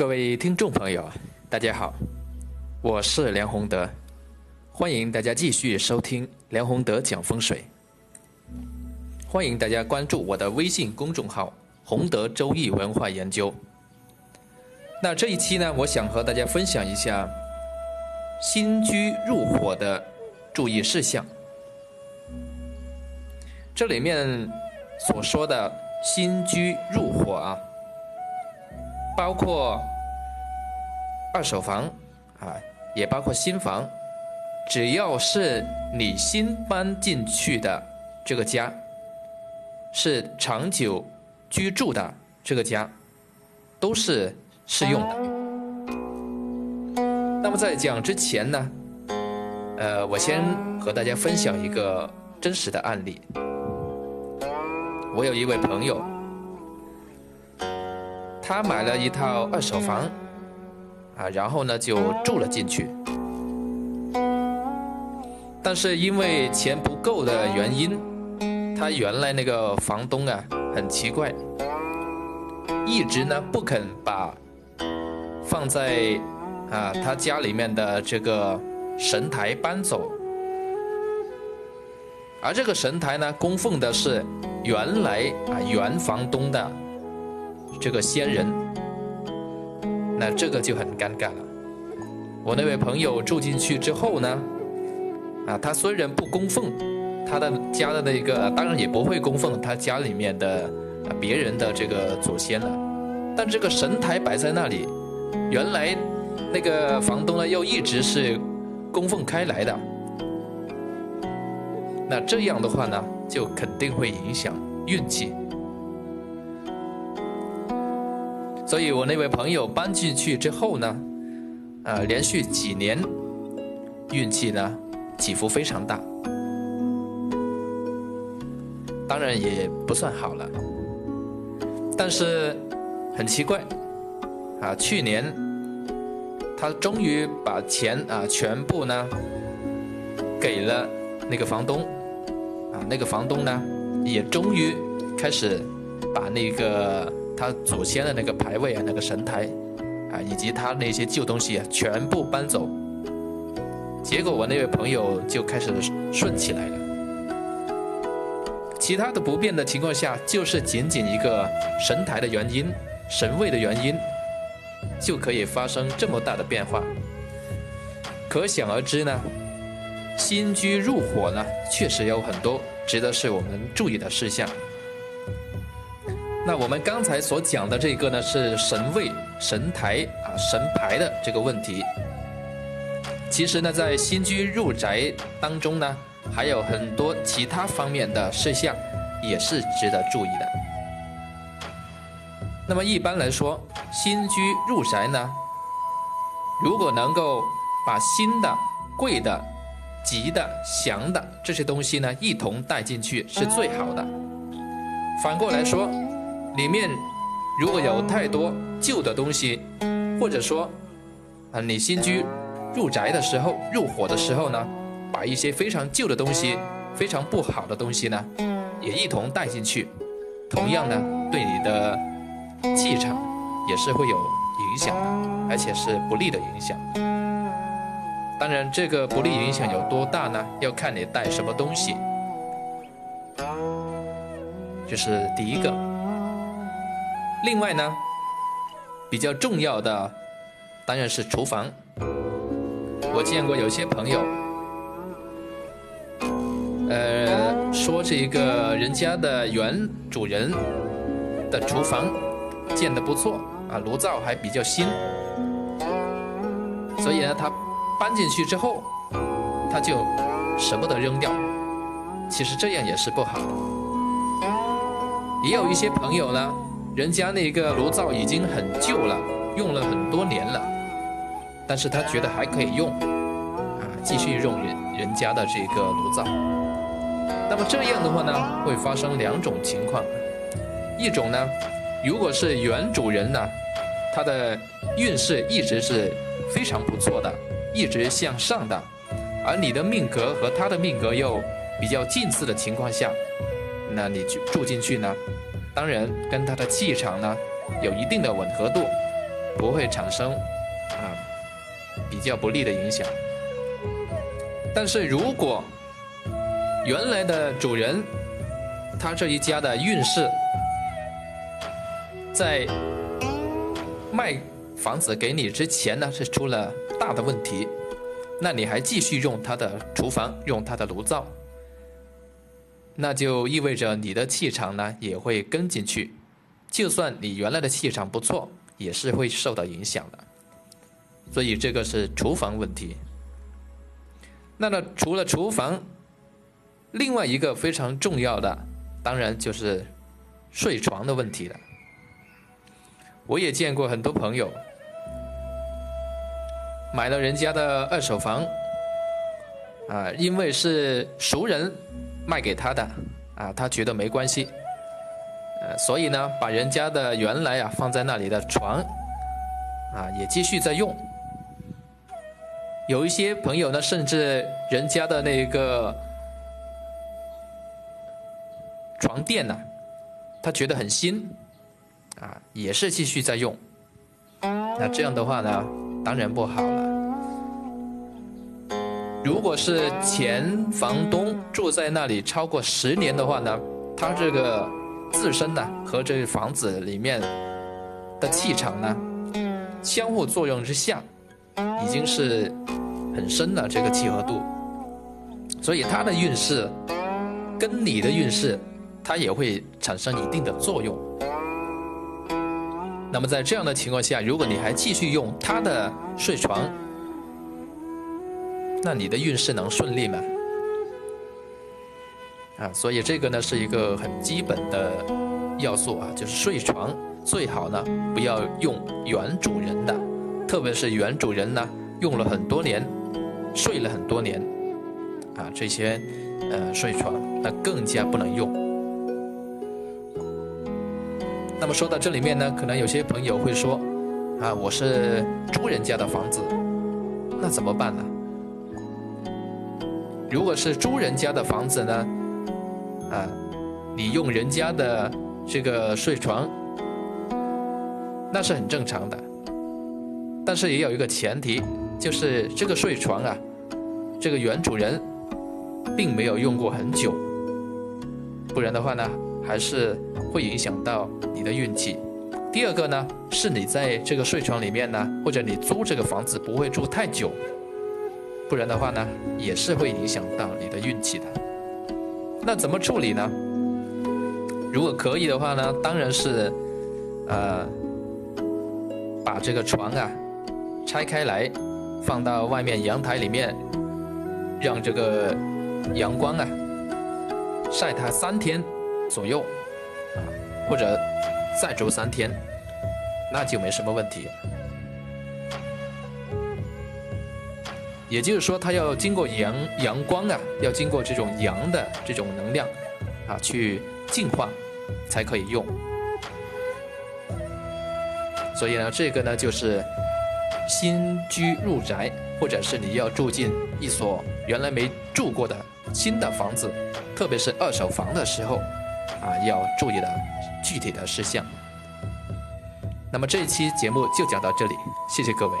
各位听众朋友，大家好，我是梁宏德，欢迎大家继续收听梁宏德讲风水。欢迎大家关注我的微信公众号“宏德周易文化研究”。那这一期呢，我想和大家分享一下新居入伙的注意事项。这里面所说的新居入伙啊。包括二手房啊，也包括新房，只要是你新搬进去的这个家，是长久居住的这个家，都是适用的。那么在讲之前呢，呃，我先和大家分享一个真实的案例。我有一位朋友。他买了一套二手房，啊，然后呢就住了进去。但是因为钱不够的原因，他原来那个房东啊很奇怪，一直呢不肯把放在啊他家里面的这个神台搬走，而这个神台呢供奉的是原来啊原房东的。这个仙人，那这个就很尴尬了。我那位朋友住进去之后呢，啊，他虽然不供奉他的家的那个，当然也不会供奉他家里面的啊别人的这个祖先了，但这个神台摆在那里，原来那个房东呢又一直是供奉开来的，那这样的话呢，就肯定会影响运气。所以我那位朋友搬进去之后呢，呃，连续几年运气呢起伏非常大，当然也不算好了。但是很奇怪，啊，去年他终于把钱啊全部呢给了那个房东，啊，那个房东呢也终于开始把那个。他祖先的那个牌位啊，那个神台，啊，以及他那些旧东西啊，全部搬走。结果我那位朋友就开始顺起来了。其他的不变的情况下，就是仅仅一个神台的原因、神位的原因，就可以发生这么大的变化。可想而知呢，新居入伙呢，确实有很多值得是我们注意的事项。那我们刚才所讲的这个呢，是神位、神台啊、神牌的这个问题。其实呢，在新居入宅当中呢，还有很多其他方面的事项也是值得注意的。那么一般来说，新居入宅呢，如果能够把新的、贵的、吉的、祥的这些东西呢一同带进去，是最好的。反过来说。里面如果有太多旧的东西，或者说啊，你新居入宅的时候、入伙的时候呢，把一些非常旧的东西、非常不好的东西呢，也一同带进去，同样呢，对你的气场也是会有影响的，而且是不利的影响。当然，这个不利影响有多大呢？要看你带什么东西。这是第一个。另外呢，比较重要的当然是厨房。我见过有些朋友，呃，说这个人家的原主人的厨房建的不错啊，炉灶还比较新，所以呢，他搬进去之后，他就舍不得扔掉。其实这样也是不好的。也有一些朋友呢。人家那个炉灶已经很旧了，用了很多年了，但是他觉得还可以用，啊，继续用人人家的这个炉灶。那么这样的话呢，会发生两种情况，一种呢，如果是原主人呢，他的运势一直是非常不错的，一直向上的，而你的命格和他的命格又比较近似的情况下，那你住住进去呢？当然，跟他的气场呢有一定的吻合度，不会产生啊比较不利的影响。但是如果原来的主人他这一家的运势在卖房子给你之前呢是出了大的问题，那你还继续用他的厨房，用他的炉灶。那就意味着你的气场呢也会跟进去，就算你原来的气场不错，也是会受到影响的。所以这个是厨房问题。那么除了厨房，另外一个非常重要的，当然就是睡床的问题了。我也见过很多朋友买了人家的二手房，啊，因为是熟人。卖给他的啊，他觉得没关系，呃，所以呢，把人家的原来啊放在那里的床啊也继续在用。有一些朋友呢，甚至人家的那个床垫呢，他觉得很新啊，也是继续在用。那这样的话呢，当然不好了。如果是前房东住在那里超过十年的话呢，他这个自身呢和这房子里面的气场呢相互作用之下，已经是很深的这个契合度，所以他的运势跟你的运势，它也会产生一定的作用。那么在这样的情况下，如果你还继续用他的睡床，那你的运势能顺利吗？啊，所以这个呢是一个很基本的要素啊，就是睡床最好呢不要用原主人的，特别是原主人呢用了很多年，睡了很多年，啊这些呃睡床那更加不能用。那么说到这里面呢，可能有些朋友会说，啊我是租人家的房子，那怎么办呢？如果是租人家的房子呢，啊，你用人家的这个睡床，那是很正常的。但是也有一个前提，就是这个睡床啊，这个原主人并没有用过很久，不然的话呢，还是会影响到你的运气。第二个呢，是你在这个睡床里面呢，或者你租这个房子不会住太久。不然的话呢，也是会影响到你的运气的。那怎么处理呢？如果可以的话呢，当然是，呃，把这个床啊拆开来，放到外面阳台里面，让这个阳光啊晒它三天左右，或者再住三天，那就没什么问题。也就是说，它要经过阳阳光啊，要经过这种阳的这种能量啊，去净化，才可以用。所以呢，这个呢就是新居入宅，或者是你要住进一所原来没住过的新的房子，特别是二手房的时候啊，要注意的具体的事项。那么这一期节目就讲到这里，谢谢各位。